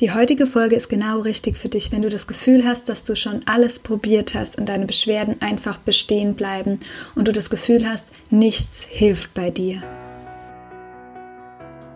Die heutige Folge ist genau richtig für dich, wenn du das Gefühl hast, dass du schon alles probiert hast und deine Beschwerden einfach bestehen bleiben und du das Gefühl hast, nichts hilft bei dir.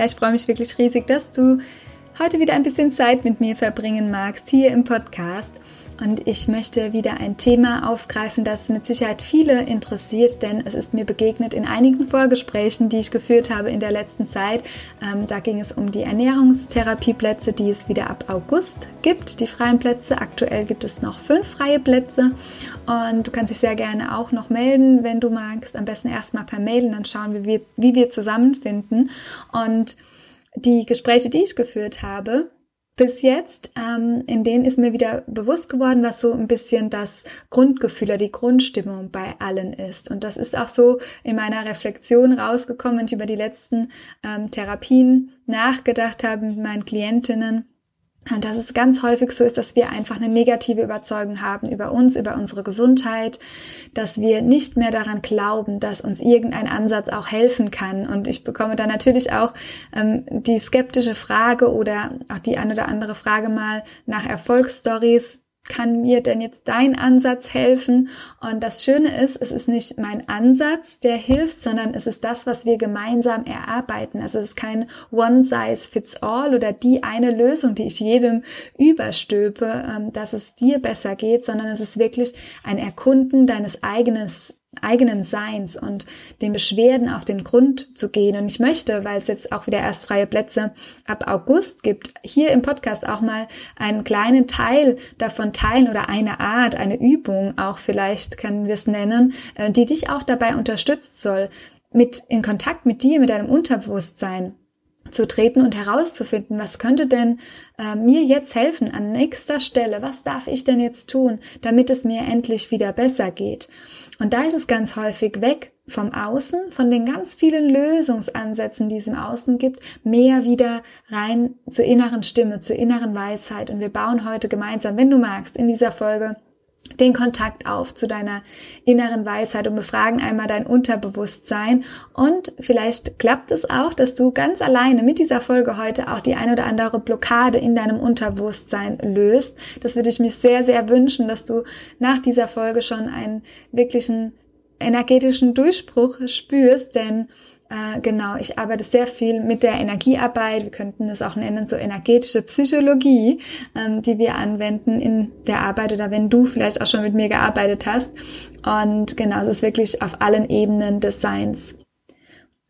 Ja, ich freue mich wirklich riesig, dass du heute wieder ein bisschen Zeit mit mir verbringen magst hier im Podcast. Und ich möchte wieder ein Thema aufgreifen, das mit Sicherheit viele interessiert, denn es ist mir begegnet in einigen Vorgesprächen, die ich geführt habe in der letzten Zeit. Ähm, da ging es um die Ernährungstherapieplätze, die es wieder ab August gibt, die freien Plätze. Aktuell gibt es noch fünf freie Plätze und du kannst dich sehr gerne auch noch melden, wenn du magst. Am besten erstmal per Mail und dann schauen wir, wie, wie wir zusammenfinden. Und die Gespräche, die ich geführt habe, bis jetzt, ähm, in denen ist mir wieder bewusst geworden, was so ein bisschen das Grundgefühl oder die Grundstimmung bei allen ist. Und das ist auch so in meiner Reflexion rausgekommen, wenn ich über die letzten ähm, Therapien nachgedacht habe mit meinen Klientinnen dass es ganz häufig so ist, dass wir einfach eine negative Überzeugung haben über uns, über unsere Gesundheit, dass wir nicht mehr daran glauben, dass uns irgendein Ansatz auch helfen kann. Und ich bekomme da natürlich auch ähm, die skeptische Frage oder auch die ein oder andere Frage mal nach Erfolgsstories kann mir denn jetzt dein Ansatz helfen? Und das Schöne ist, es ist nicht mein Ansatz, der hilft, sondern es ist das, was wir gemeinsam erarbeiten. Also es ist kein One Size Fits All oder die eine Lösung, die ich jedem überstülpe, ähm, dass es dir besser geht, sondern es ist wirklich ein Erkunden deines eigenen eigenen Seins und den Beschwerden auf den Grund zu gehen. Und ich möchte, weil es jetzt auch wieder erst freie Plätze ab August gibt, hier im Podcast auch mal einen kleinen Teil davon teilen oder eine Art, eine Übung auch vielleicht können wir es nennen, äh, die dich auch dabei unterstützt soll, mit in Kontakt mit dir, mit deinem Unterbewusstsein zu treten und herauszufinden, was könnte denn äh, mir jetzt helfen an nächster Stelle, was darf ich denn jetzt tun, damit es mir endlich wieder besser geht. Und da ist es ganz häufig weg vom Außen, von den ganz vielen Lösungsansätzen, die es im Außen gibt, mehr wieder rein zur inneren Stimme, zur inneren Weisheit. Und wir bauen heute gemeinsam, wenn du magst, in dieser Folge den Kontakt auf zu deiner inneren Weisheit und befragen einmal dein Unterbewusstsein. Und vielleicht klappt es auch, dass du ganz alleine mit dieser Folge heute auch die eine oder andere Blockade in deinem Unterbewusstsein löst. Das würde ich mir sehr, sehr wünschen, dass du nach dieser Folge schon einen wirklichen energetischen Durchbruch spürst, denn äh, genau, ich arbeite sehr viel mit der Energiearbeit. Wir könnten es auch nennen, so energetische Psychologie, ähm, die wir anwenden in der Arbeit oder wenn du vielleicht auch schon mit mir gearbeitet hast. Und genau, es ist wirklich auf allen Ebenen des Seins.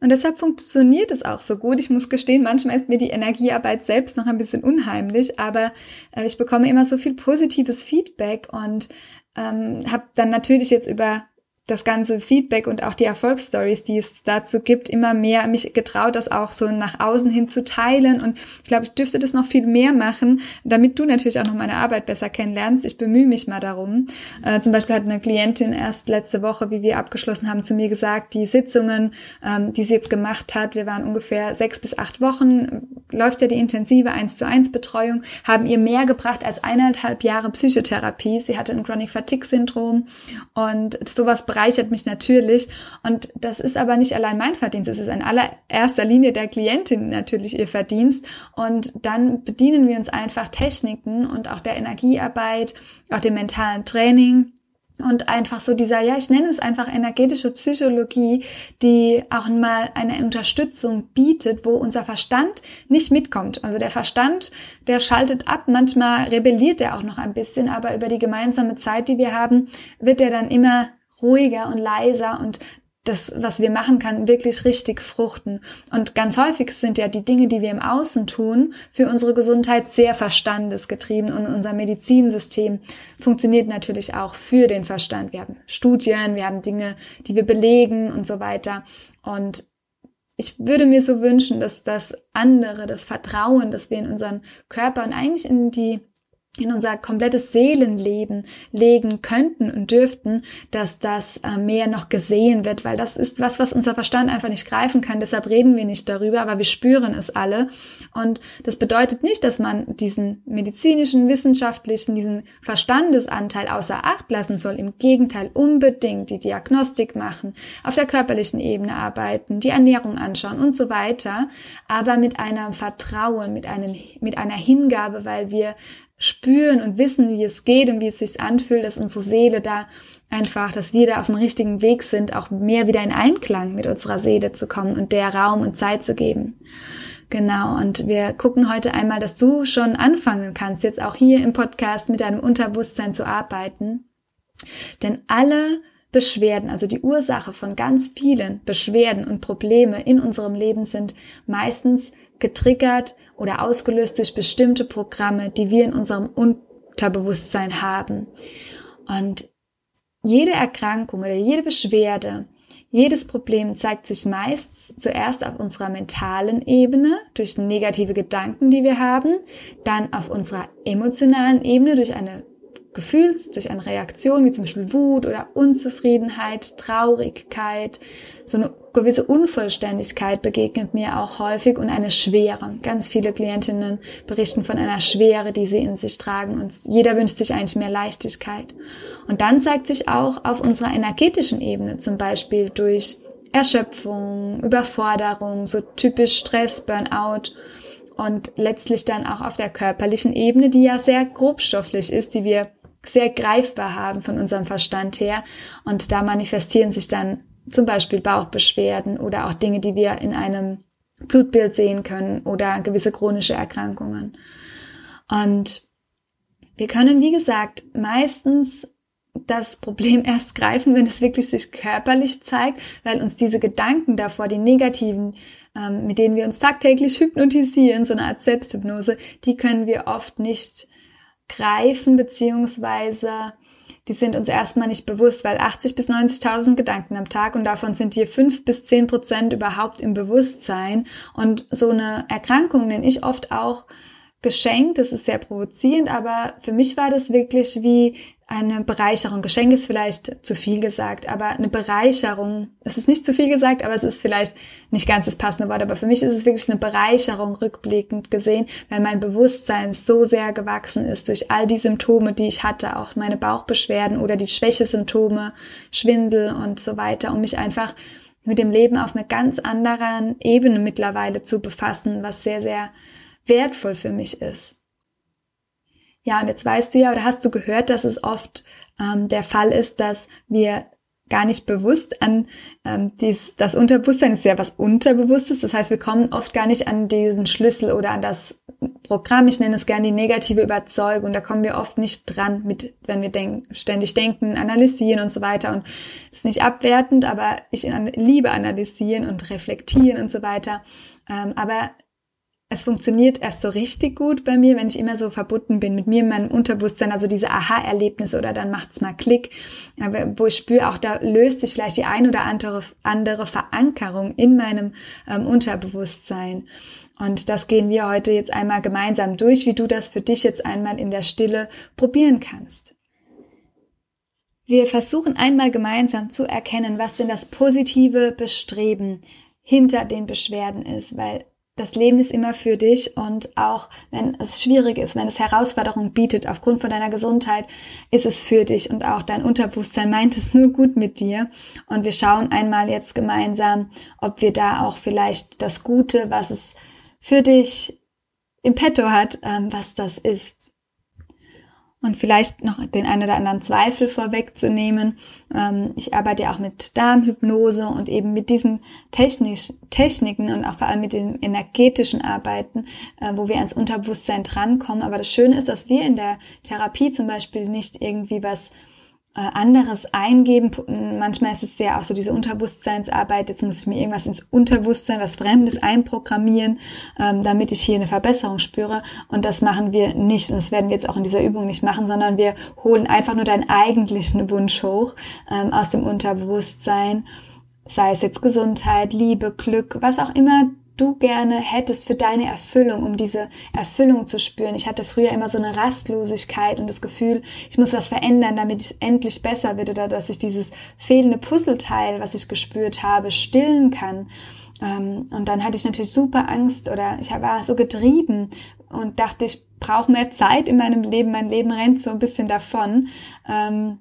Und deshalb funktioniert es auch so gut. Ich muss gestehen, manchmal ist mir die Energiearbeit selbst noch ein bisschen unheimlich, aber äh, ich bekomme immer so viel positives Feedback und ähm, habe dann natürlich jetzt über das ganze Feedback und auch die Erfolgsstories, die es dazu gibt, immer mehr mich getraut, das auch so nach außen hin zu teilen. Und ich glaube, ich dürfte das noch viel mehr machen, damit du natürlich auch noch meine Arbeit besser kennenlernst. Ich bemühe mich mal darum. Äh, zum Beispiel hat eine Klientin erst letzte Woche, wie wir abgeschlossen haben, zu mir gesagt, die Sitzungen, ähm, die sie jetzt gemacht hat, wir waren ungefähr sechs bis acht Wochen, läuft ja die intensive 1 zu 1 Betreuung, haben ihr mehr gebracht als eineinhalb Jahre Psychotherapie. Sie hatte ein Chronic Fatigue Syndrom und sowas bereichert mich natürlich. Und das ist aber nicht allein mein Verdienst. Es ist in allererster Linie der Klientin natürlich ihr Verdienst. Und dann bedienen wir uns einfach Techniken und auch der Energiearbeit, auch dem mentalen Training und einfach so dieser, ja, ich nenne es einfach energetische Psychologie, die auch mal eine Unterstützung bietet, wo unser Verstand nicht mitkommt. Also der Verstand, der schaltet ab, manchmal rebelliert er auch noch ein bisschen, aber über die gemeinsame Zeit, die wir haben, wird er dann immer ruhiger und leiser und das, was wir machen kann, wirklich richtig fruchten. Und ganz häufig sind ja die Dinge, die wir im Außen tun, für unsere Gesundheit sehr verstandesgetrieben und unser Medizinsystem funktioniert natürlich auch für den Verstand. Wir haben Studien, wir haben Dinge, die wir belegen und so weiter. Und ich würde mir so wünschen, dass das andere, das Vertrauen, das wir in unseren Körper und eigentlich in die in unser komplettes Seelenleben legen könnten und dürften, dass das äh, mehr noch gesehen wird, weil das ist was, was unser Verstand einfach nicht greifen kann. Deshalb reden wir nicht darüber, aber wir spüren es alle. Und das bedeutet nicht, dass man diesen medizinischen, wissenschaftlichen, diesen Verstandesanteil außer Acht lassen soll. Im Gegenteil, unbedingt die Diagnostik machen, auf der körperlichen Ebene arbeiten, die Ernährung anschauen und so weiter, aber mit einem Vertrauen, mit, einem, mit einer Hingabe, weil wir spüren und wissen, wie es geht und wie es sich anfühlt, dass unsere Seele da einfach, dass wir da auf dem richtigen Weg sind, auch mehr wieder in Einklang mit unserer Seele zu kommen und der Raum und Zeit zu geben. Genau, und wir gucken heute einmal, dass du schon anfangen kannst, jetzt auch hier im Podcast mit deinem Unterbewusstsein zu arbeiten. Denn alle Beschwerden, also die Ursache von ganz vielen Beschwerden und Probleme in unserem Leben sind meistens getriggert oder ausgelöst durch bestimmte Programme, die wir in unserem Unterbewusstsein haben. Und jede Erkrankung oder jede Beschwerde, jedes Problem zeigt sich meist zuerst auf unserer mentalen Ebene durch negative Gedanken, die wir haben, dann auf unserer emotionalen Ebene durch eine Gefühls, durch eine Reaktion wie zum Beispiel Wut oder Unzufriedenheit, Traurigkeit, so eine gewisse Unvollständigkeit begegnet mir auch häufig und eine Schwere. Ganz viele Klientinnen berichten von einer Schwere, die sie in sich tragen und jeder wünscht sich eigentlich mehr Leichtigkeit. Und dann zeigt sich auch auf unserer energetischen Ebene, zum Beispiel durch Erschöpfung, Überforderung, so typisch Stress, Burnout und letztlich dann auch auf der körperlichen Ebene, die ja sehr grobstofflich ist, die wir sehr greifbar haben von unserem Verstand her. Und da manifestieren sich dann zum Beispiel Bauchbeschwerden oder auch Dinge, die wir in einem Blutbild sehen können oder gewisse chronische Erkrankungen. Und wir können, wie gesagt, meistens das Problem erst greifen, wenn es wirklich sich körperlich zeigt, weil uns diese Gedanken davor, die negativen, ähm, mit denen wir uns tagtäglich hypnotisieren, so eine Art Selbsthypnose, die können wir oft nicht greifen, beziehungsweise die sind uns erstmal nicht bewusst, weil 80 bis 90.000 Gedanken am Tag und davon sind hier 5 bis 10 Prozent überhaupt im Bewusstsein. Und so eine Erkrankung nenne ich oft auch Geschenk. Das ist sehr provozierend, aber für mich war das wirklich wie eine Bereicherung. Geschenk ist vielleicht zu viel gesagt, aber eine Bereicherung, es ist nicht zu viel gesagt, aber es ist vielleicht nicht ganz das passende Wort, aber für mich ist es wirklich eine Bereicherung rückblickend gesehen, weil mein Bewusstsein so sehr gewachsen ist durch all die Symptome, die ich hatte, auch meine Bauchbeschwerden oder die Schwächesymptome, Schwindel und so weiter, um mich einfach mit dem Leben auf einer ganz anderen Ebene mittlerweile zu befassen, was sehr, sehr wertvoll für mich ist. Ja, und jetzt weißt du ja oder hast du gehört, dass es oft ähm, der Fall ist, dass wir gar nicht bewusst an ähm, dies, das Unterbewusstsein ist ja was Unterbewusstes. Das heißt, wir kommen oft gar nicht an diesen Schlüssel oder an das Programm. Ich nenne es gerne die negative Überzeugung. Da kommen wir oft nicht dran, mit, wenn wir denk, ständig denken, analysieren und so weiter. Und das ist nicht abwertend, aber ich liebe analysieren und reflektieren und so weiter. Ähm, aber es funktioniert erst so richtig gut bei mir, wenn ich immer so verbunden bin mit mir, meinem Unterbewusstsein, also diese Aha-Erlebnisse oder dann macht's mal Klick, wo ich spüre, auch da löst sich vielleicht die ein oder andere, andere Verankerung in meinem ähm, Unterbewusstsein. Und das gehen wir heute jetzt einmal gemeinsam durch, wie du das für dich jetzt einmal in der Stille probieren kannst. Wir versuchen einmal gemeinsam zu erkennen, was denn das positive Bestreben hinter den Beschwerden ist, weil das Leben ist immer für dich und auch wenn es schwierig ist, wenn es Herausforderungen bietet aufgrund von deiner Gesundheit, ist es für dich und auch dein Unterbewusstsein meint es nur gut mit dir. Und wir schauen einmal jetzt gemeinsam, ob wir da auch vielleicht das Gute, was es für dich im Petto hat, ähm, was das ist und vielleicht noch den einen oder anderen Zweifel vorwegzunehmen. Ähm, ich arbeite ja auch mit Darmhypnose und eben mit diesen Technisch Techniken und auch vor allem mit den energetischen Arbeiten, äh, wo wir ans Unterbewusstsein drankommen. Aber das Schöne ist, dass wir in der Therapie zum Beispiel nicht irgendwie was anderes eingeben. Manchmal ist es sehr auch so diese Unterbewusstseinsarbeit. Jetzt muss ich mir irgendwas ins Unterbewusstsein, was Fremdes einprogrammieren, ähm, damit ich hier eine Verbesserung spüre. Und das machen wir nicht. Und das werden wir jetzt auch in dieser Übung nicht machen, sondern wir holen einfach nur deinen eigentlichen Wunsch hoch ähm, aus dem Unterbewusstsein. Sei es jetzt Gesundheit, Liebe, Glück, was auch immer du gerne hättest für deine Erfüllung, um diese Erfüllung zu spüren. Ich hatte früher immer so eine Rastlosigkeit und das Gefühl, ich muss was verändern, damit es endlich besser wird oder dass ich dieses fehlende Puzzleteil, was ich gespürt habe, stillen kann. Ähm, und dann hatte ich natürlich super Angst oder ich war so getrieben und dachte, ich brauche mehr Zeit in meinem Leben. Mein Leben rennt so ein bisschen davon ähm,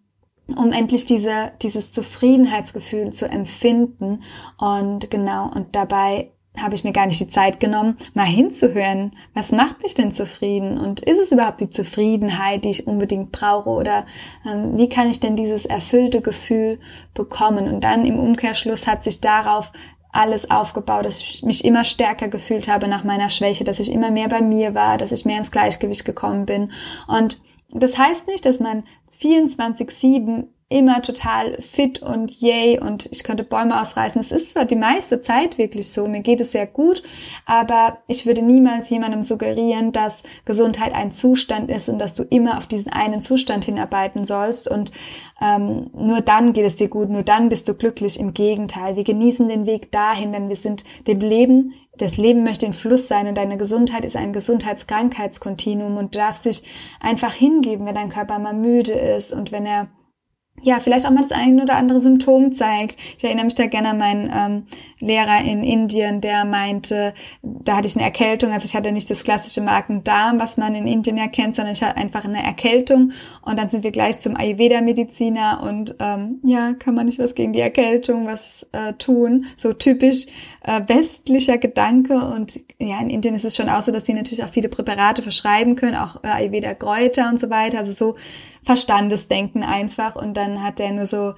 um endlich diese, dieses Zufriedenheitsgefühl zu empfinden. Und genau, und dabei habe ich mir gar nicht die Zeit genommen, mal hinzuhören, was macht mich denn zufrieden und ist es überhaupt die Zufriedenheit, die ich unbedingt brauche oder ähm, wie kann ich denn dieses erfüllte Gefühl bekommen? Und dann im Umkehrschluss hat sich darauf alles aufgebaut, dass ich mich immer stärker gefühlt habe nach meiner Schwäche, dass ich immer mehr bei mir war, dass ich mehr ins Gleichgewicht gekommen bin. Und das heißt nicht, dass man 24-7 immer total fit und yay und ich könnte Bäume ausreißen. Es ist zwar die meiste Zeit wirklich so, mir geht es sehr gut, aber ich würde niemals jemandem suggerieren, dass Gesundheit ein Zustand ist und dass du immer auf diesen einen Zustand hinarbeiten sollst und ähm, nur dann geht es dir gut, nur dann bist du glücklich. Im Gegenteil, wir genießen den Weg dahin, denn wir sind dem Leben das Leben möchte in Fluss sein und deine Gesundheit ist ein Gesundheitskrankheitskontinuum und du darfst dich einfach hingeben, wenn dein Körper mal müde ist und wenn er ja, vielleicht auch mal das eine oder andere Symptom zeigt. Ich erinnere mich da gerne an meinen ähm, Lehrer in Indien, der meinte, da hatte ich eine Erkältung, also ich hatte nicht das klassische Magen-Darm, was man in Indien erkennt, sondern ich hatte einfach eine Erkältung und dann sind wir gleich zum Ayurveda-Mediziner und ähm, ja, kann man nicht was gegen die Erkältung was äh, tun. So typisch äh, westlicher Gedanke und ja, in Indien ist es schon auch so, dass die natürlich auch viele Präparate verschreiben können, auch äh, Ayurveda-Kräuter und so weiter, also so Verstandesdenken einfach. Und dann hat er nur so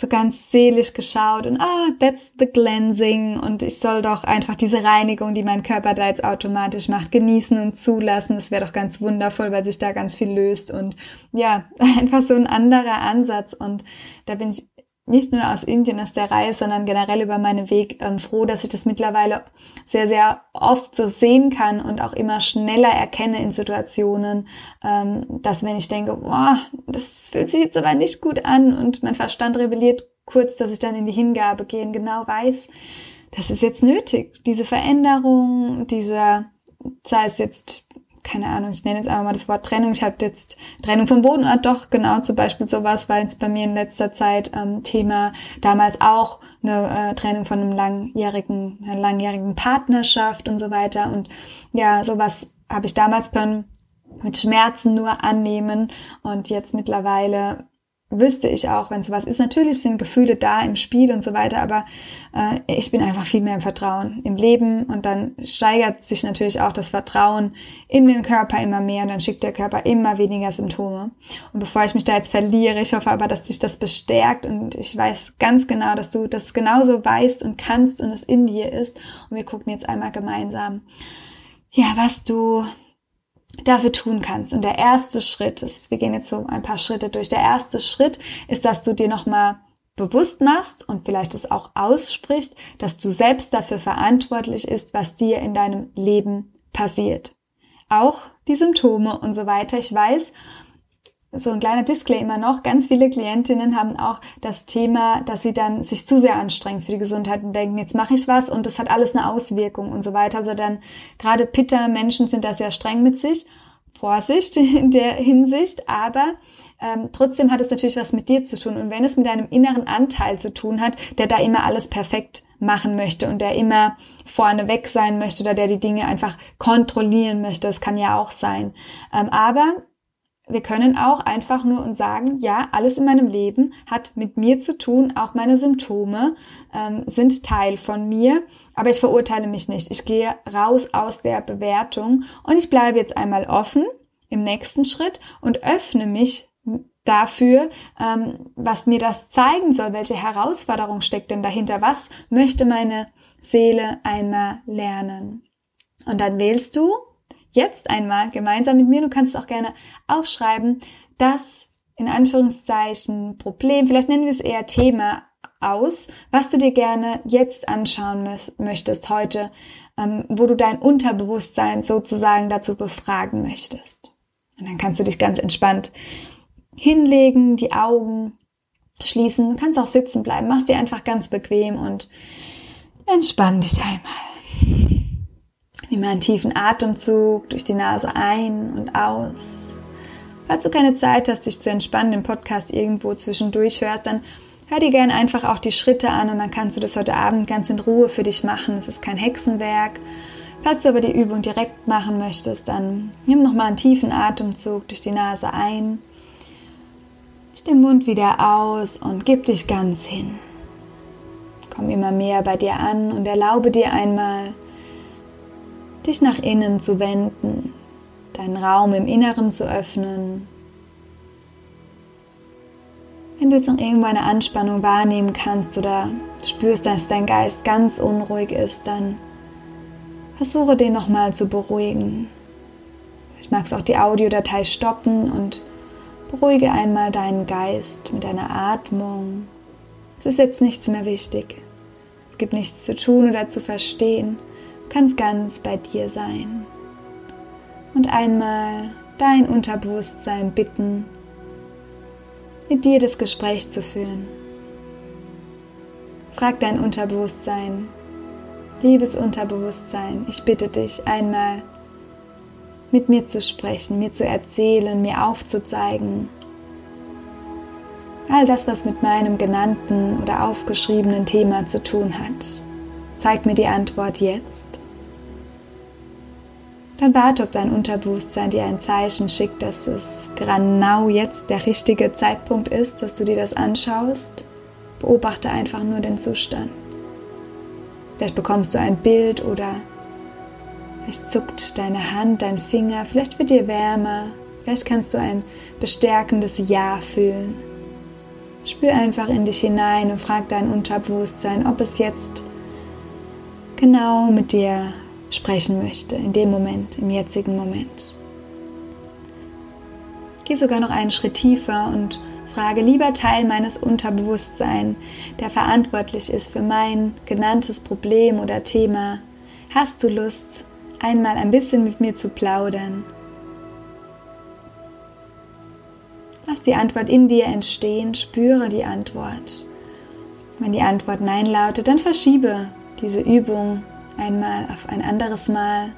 so ganz seelisch geschaut und ah, that's the cleansing. Und ich soll doch einfach diese Reinigung, die mein Körper da jetzt automatisch macht, genießen und zulassen. Das wäre doch ganz wundervoll, weil sich da ganz viel löst. Und ja, einfach so ein anderer Ansatz. Und da bin ich nicht nur aus Indien aus der Reihe, sondern generell über meinen Weg ähm, froh, dass ich das mittlerweile sehr, sehr oft so sehen kann und auch immer schneller erkenne in Situationen, ähm, dass wenn ich denke, boah, das fühlt sich jetzt aber nicht gut an und mein Verstand rebelliert kurz, dass ich dann in die Hingabe gehe und genau weiß, das ist jetzt nötig. Diese Veränderung, dieser, sei es jetzt keine Ahnung, ich nenne jetzt einfach mal das Wort Trennung. Ich habe jetzt Trennung vom Bodenort, doch genau zum Beispiel sowas war jetzt bei mir in letzter Zeit ähm, Thema. Damals auch eine äh, Trennung von einem langjährigen, einer langjährigen Partnerschaft und so weiter. Und ja, sowas habe ich damals können mit Schmerzen nur annehmen und jetzt mittlerweile wüsste ich auch, wenn sowas ist. Natürlich sind Gefühle da im Spiel und so weiter, aber äh, ich bin einfach viel mehr im Vertrauen im Leben und dann steigert sich natürlich auch das Vertrauen in den Körper immer mehr und dann schickt der Körper immer weniger Symptome. Und bevor ich mich da jetzt verliere, ich hoffe aber, dass sich das bestärkt und ich weiß ganz genau, dass du das genauso weißt und kannst und es in dir ist. Und wir gucken jetzt einmal gemeinsam, ja, was du dafür tun kannst. Und der erste Schritt ist, wir gehen jetzt so ein paar Schritte durch. Der erste Schritt ist, dass du dir nochmal bewusst machst und vielleicht es auch ausspricht, dass du selbst dafür verantwortlich ist, was dir in deinem Leben passiert. Auch die Symptome und so weiter. Ich weiß, so ein kleiner Disclaimer noch, ganz viele Klientinnen haben auch das Thema, dass sie dann sich zu sehr anstrengen für die Gesundheit und denken, jetzt mache ich was und das hat alles eine Auswirkung und so weiter. Also dann gerade Pitta-Menschen sind da sehr streng mit sich. Vorsicht in der Hinsicht, aber ähm, trotzdem hat es natürlich was mit dir zu tun. Und wenn es mit deinem inneren Anteil zu tun hat, der da immer alles perfekt machen möchte und der immer vorne weg sein möchte oder der die Dinge einfach kontrollieren möchte, das kann ja auch sein. Ähm, aber wir können auch einfach nur uns sagen, ja, alles in meinem Leben hat mit mir zu tun, auch meine Symptome ähm, sind Teil von mir, aber ich verurteile mich nicht. Ich gehe raus aus der Bewertung und ich bleibe jetzt einmal offen im nächsten Schritt und öffne mich dafür, ähm, was mir das zeigen soll, welche Herausforderung steckt denn dahinter, was möchte meine Seele einmal lernen. Und dann wählst du jetzt einmal gemeinsam mit mir, du kannst es auch gerne aufschreiben, das in Anführungszeichen Problem, vielleicht nennen wir es eher Thema aus, was du dir gerne jetzt anschauen möchtest heute, ähm, wo du dein Unterbewusstsein sozusagen dazu befragen möchtest. Und dann kannst du dich ganz entspannt hinlegen, die Augen schließen, kannst auch sitzen bleiben, mach sie einfach ganz bequem und entspann dich einmal. Nimm einen tiefen Atemzug durch die Nase ein und aus. Falls du keine Zeit hast, dich zu entspannen, den Podcast irgendwo zwischendurch hörst, dann hör dir gerne einfach auch die Schritte an und dann kannst du das heute Abend ganz in Ruhe für dich machen. Es ist kein Hexenwerk. Falls du aber die Übung direkt machen möchtest, dann nimm nochmal einen tiefen Atemzug durch die Nase ein, durch den Mund wieder aus und gib dich ganz hin. Komm immer mehr bei dir an und erlaube dir einmal, dich nach innen zu wenden, deinen Raum im Inneren zu öffnen. Wenn du jetzt noch irgendwo eine Anspannung wahrnehmen kannst oder spürst, dass dein Geist ganz unruhig ist, dann versuche den nochmal zu beruhigen. Ich mag es auch die Audiodatei stoppen und beruhige einmal deinen Geist mit deiner Atmung. Es ist jetzt nichts mehr wichtig. Es gibt nichts zu tun oder zu verstehen kannst ganz bei dir sein und einmal dein Unterbewusstsein bitten, mit dir das Gespräch zu führen. Frag dein Unterbewusstsein, liebes Unterbewusstsein, ich bitte dich einmal mit mir zu sprechen, mir zu erzählen, mir aufzuzeigen. All das, was mit meinem genannten oder aufgeschriebenen Thema zu tun hat. Zeig mir die Antwort jetzt dann warte, ob dein Unterbewusstsein dir ein Zeichen schickt, dass es genau jetzt der richtige Zeitpunkt ist, dass du dir das anschaust. Beobachte einfach nur den Zustand. Vielleicht bekommst du ein Bild oder vielleicht zuckt deine Hand, dein Finger, vielleicht wird dir wärmer, vielleicht kannst du ein bestärkendes Ja fühlen. Spür einfach in dich hinein und frag dein Unterbewusstsein, ob es jetzt genau mit dir sprechen möchte, in dem Moment, im jetzigen Moment. Geh sogar noch einen Schritt tiefer und frage lieber Teil meines Unterbewusstseins, der verantwortlich ist für mein genanntes Problem oder Thema. Hast du Lust, einmal ein bisschen mit mir zu plaudern? Lass die Antwort in dir entstehen, spüre die Antwort. Wenn die Antwort Nein lautet, dann verschiebe diese Übung einmal auf ein anderes Mal.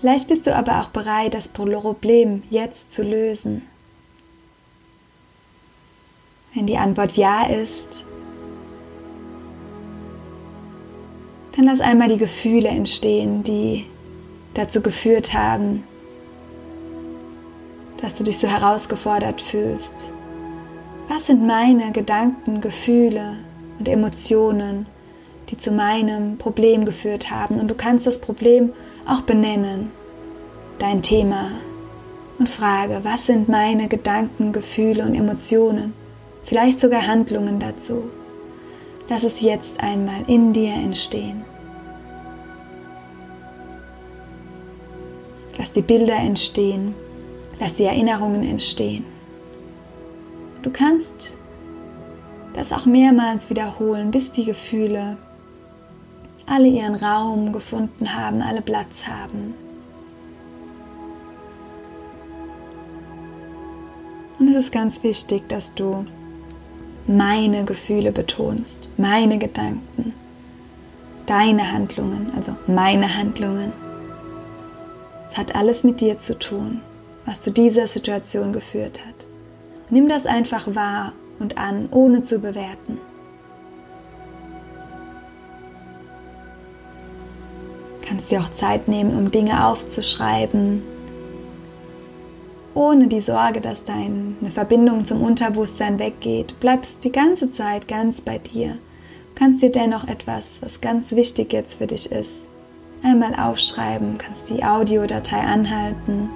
Vielleicht bist du aber auch bereit, das Problem jetzt zu lösen. Wenn die Antwort Ja ist, dann lass einmal die Gefühle entstehen, die dazu geführt haben, dass du dich so herausgefordert fühlst. Was sind meine Gedanken, Gefühle und Emotionen, die zu meinem Problem geführt haben. Und du kannst das Problem auch benennen, dein Thema, und frage, was sind meine Gedanken, Gefühle und Emotionen, vielleicht sogar Handlungen dazu. Lass es jetzt einmal in dir entstehen. Lass die Bilder entstehen, lass die Erinnerungen entstehen. Du kannst das auch mehrmals wiederholen, bis die Gefühle alle ihren Raum gefunden haben, alle Platz haben. Und es ist ganz wichtig, dass du meine Gefühle betonst, meine Gedanken, deine Handlungen, also meine Handlungen. Es hat alles mit dir zu tun, was zu dieser Situation geführt hat. Nimm das einfach wahr und an, ohne zu bewerten. Kannst dir auch Zeit nehmen, um Dinge aufzuschreiben, ohne die Sorge, dass deine Verbindung zum Unterbewusstsein weggeht. Bleibst die ganze Zeit ganz bei dir. Du kannst dir dennoch etwas, was ganz wichtig jetzt für dich ist, einmal aufschreiben, kannst die Audiodatei anhalten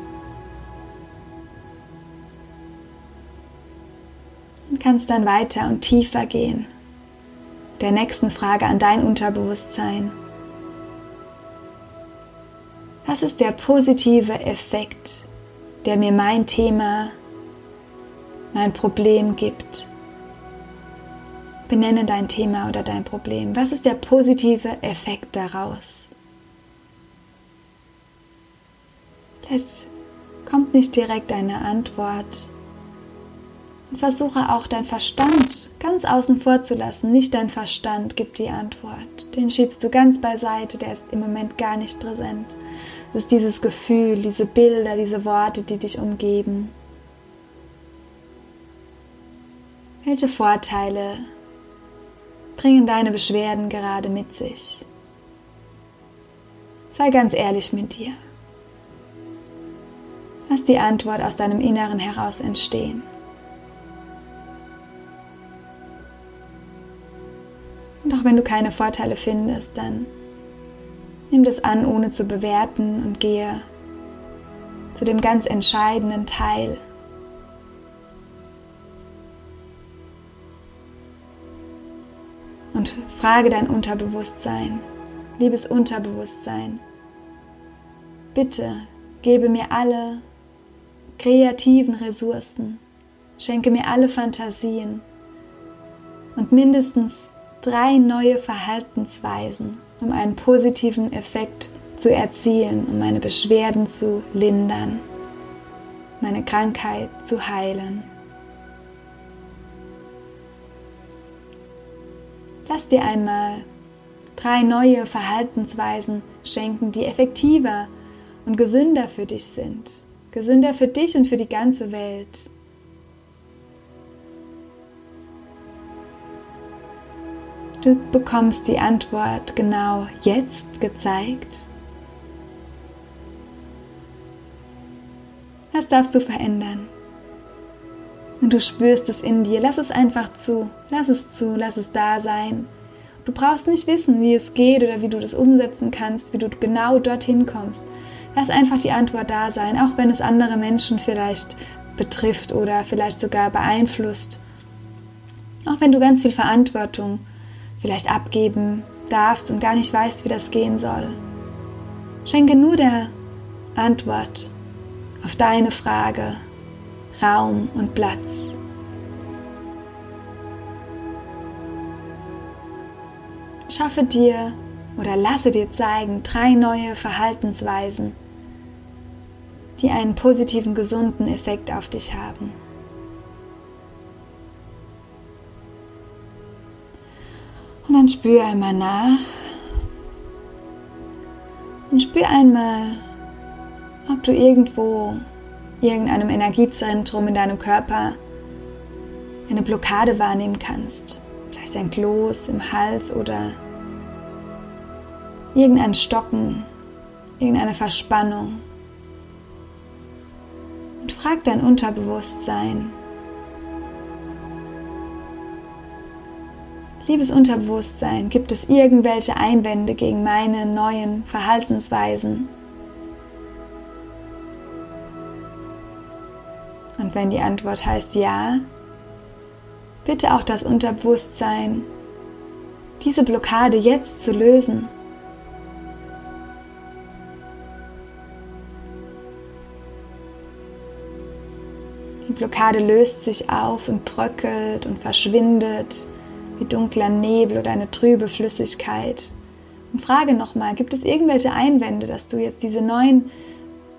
und kannst dann weiter und tiefer gehen. Der nächsten Frage an dein Unterbewusstsein. Was ist der positive Effekt, der mir mein Thema ein Problem gibt. Benenne dein Thema oder dein Problem. Was ist der positive Effekt daraus? Vielleicht kommt nicht direkt eine Antwort. Und versuche auch dein Verstand ganz außen vor zu lassen. Nicht dein Verstand gibt die Antwort. Den schiebst du ganz beiseite, der ist im Moment gar nicht präsent. Es ist dieses Gefühl, diese Bilder, diese Worte, die dich umgeben. Welche Vorteile bringen deine Beschwerden gerade mit sich? Sei ganz ehrlich mit dir. Lass die Antwort aus deinem Inneren heraus entstehen. Und auch wenn du keine Vorteile findest, dann nimm das an, ohne zu bewerten und gehe zu dem ganz entscheidenden Teil. Und frage dein Unterbewusstsein, liebes Unterbewusstsein, bitte gebe mir alle kreativen Ressourcen, schenke mir alle Fantasien und mindestens drei neue Verhaltensweisen, um einen positiven Effekt zu erzielen, um meine Beschwerden zu lindern, meine Krankheit zu heilen. Lass dir einmal drei neue Verhaltensweisen schenken, die effektiver und gesünder für dich sind. Gesünder für dich und für die ganze Welt. Du bekommst die Antwort genau jetzt gezeigt. Das darfst du verändern. Und du spürst es in dir. Lass es einfach zu. Lass es zu. Lass es da sein. Du brauchst nicht wissen, wie es geht oder wie du das umsetzen kannst, wie du genau dorthin kommst. Lass einfach die Antwort da sein, auch wenn es andere Menschen vielleicht betrifft oder vielleicht sogar beeinflusst. Auch wenn du ganz viel Verantwortung vielleicht abgeben darfst und gar nicht weißt, wie das gehen soll. Schenke nur der Antwort auf deine Frage Raum und Platz. Schaffe dir oder lasse dir zeigen drei neue Verhaltensweisen, die einen positiven, gesunden Effekt auf dich haben. Und dann spür einmal nach und spür einmal, ob du irgendwo, irgendeinem Energiezentrum in deinem Körper eine Blockade wahrnehmen kannst. Vielleicht ein Kloß im Hals oder irgendein Stocken, irgendeine Verspannung. Und frag dein Unterbewusstsein, Liebes Unterbewusstsein, gibt es irgendwelche Einwände gegen meine neuen Verhaltensweisen? Und wenn die Antwort heißt ja, bitte auch das Unterbewusstsein, diese Blockade jetzt zu lösen. Die Blockade löst sich auf und bröckelt und verschwindet wie dunkler Nebel oder eine trübe Flüssigkeit. Und frage nochmal, gibt es irgendwelche Einwände, dass du jetzt diese neuen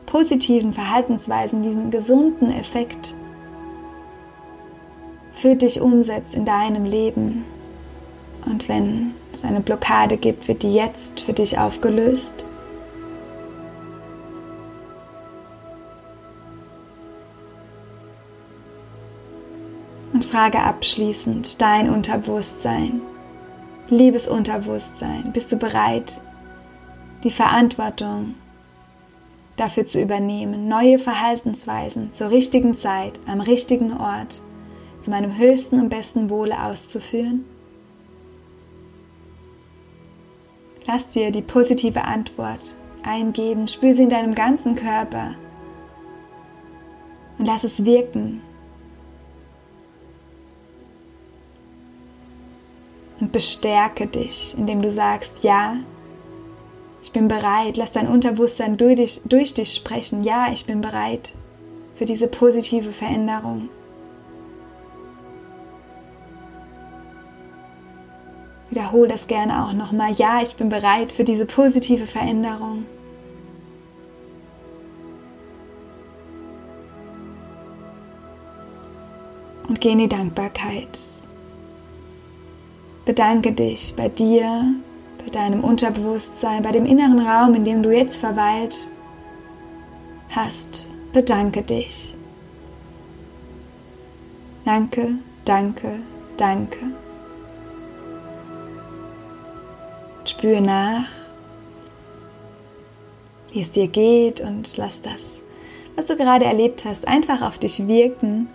positiven Verhaltensweisen, diesen gesunden Effekt für dich umsetzt in deinem Leben? Und wenn es eine Blockade gibt, wird die jetzt für dich aufgelöst? Frage abschließend dein Unterbewusstsein. Liebes Unterbewusstsein, bist du bereit, die Verantwortung dafür zu übernehmen, neue Verhaltensweisen zur richtigen Zeit, am richtigen Ort, zu meinem höchsten und besten Wohle auszuführen? Lass dir die positive Antwort eingeben, spür sie in deinem ganzen Körper und lass es wirken und bestärke dich, indem du sagst, ja, ich bin bereit, lass dein Unterbewusstsein durch dich, durch dich sprechen, ja, ich bin bereit für diese positive Veränderung. Wiederhole das gerne auch nochmal. Ja, ich bin bereit für diese positive Veränderung. Und geh in die Dankbarkeit. Bedanke dich bei dir, bei deinem Unterbewusstsein, bei dem inneren Raum, in dem du jetzt verweilt hast. Bedanke dich. Danke, danke, danke. Spüre nach, wie es dir geht und lass das, was du gerade erlebt hast, einfach auf dich wirken.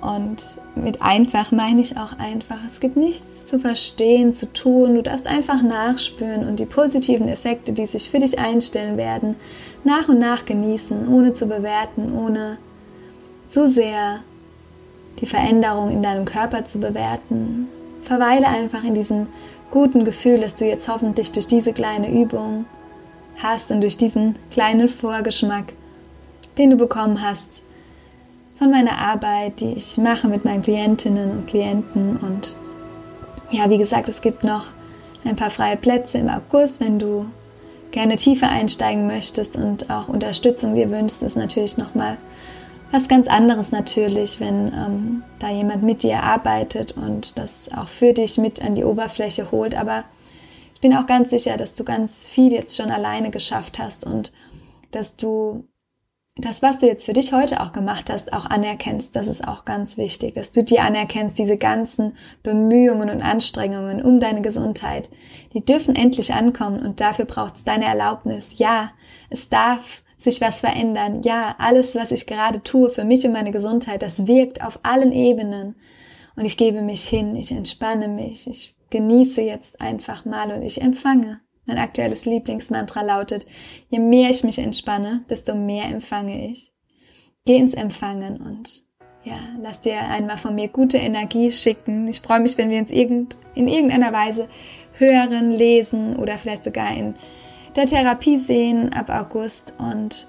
Und mit einfach meine ich auch einfach. Es gibt nichts zu verstehen, zu tun. Du darfst einfach nachspüren und die positiven Effekte, die sich für dich einstellen werden, nach und nach genießen, ohne zu bewerten, ohne zu sehr die Veränderung in deinem Körper zu bewerten. Verweile einfach in diesem guten Gefühl, das du jetzt hoffentlich durch diese kleine Übung hast und durch diesen kleinen Vorgeschmack, den du bekommen hast von meiner Arbeit, die ich mache mit meinen Klientinnen und Klienten. Und ja, wie gesagt, es gibt noch ein paar freie Plätze im August, wenn du gerne tiefer einsteigen möchtest und auch Unterstützung dir wünschst, ist natürlich nochmal was ganz anderes natürlich, wenn ähm, da jemand mit dir arbeitet und das auch für dich mit an die Oberfläche holt. Aber ich bin auch ganz sicher, dass du ganz viel jetzt schon alleine geschafft hast und dass du das, was du jetzt für dich heute auch gemacht hast, auch anerkennst. Das ist auch ganz wichtig, dass du dir anerkennst, diese ganzen Bemühungen und Anstrengungen um deine Gesundheit, die dürfen endlich ankommen und dafür braucht es deine Erlaubnis. Ja, es darf sich was verändern. Ja, alles, was ich gerade tue für mich und meine Gesundheit, das wirkt auf allen Ebenen. Und ich gebe mich hin, ich entspanne mich, ich genieße jetzt einfach mal und ich empfange. Mein aktuelles Lieblingsmantra lautet, je mehr ich mich entspanne, desto mehr empfange ich. Geh ins Empfangen und ja, lass dir einmal von mir gute Energie schicken. Ich freue mich, wenn wir uns irgend, in irgendeiner Weise hören, lesen oder vielleicht sogar in der Therapie sehen ab August und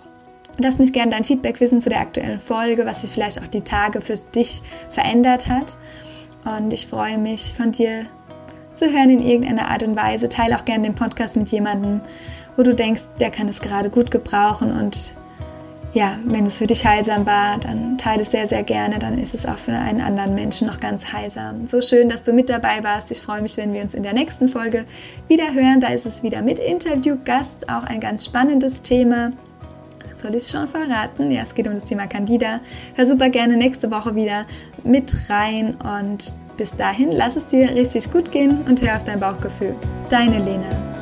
lass mich gerne dein Feedback wissen zu der aktuellen Folge, was sich vielleicht auch die Tage für dich verändert hat. Und ich freue mich von dir zu hören in irgendeiner Art und Weise. Teile auch gerne den Podcast mit jemandem, wo du denkst, der kann es gerade gut gebrauchen und ja, wenn es für dich heilsam war, dann teile es sehr, sehr gerne. Dann ist es auch für einen anderen Menschen noch ganz heilsam. So schön, dass du mit dabei warst. Ich freue mich, wenn wir uns in der nächsten Folge wieder hören. Da ist es wieder mit Interviewgast, auch ein ganz spannendes Thema. Soll ich es schon verraten? Ja, es geht um das Thema Candida. Hör super gerne nächste Woche wieder mit rein und bis dahin lass es dir richtig gut gehen und hör auf dein Bauchgefühl. Deine Lena.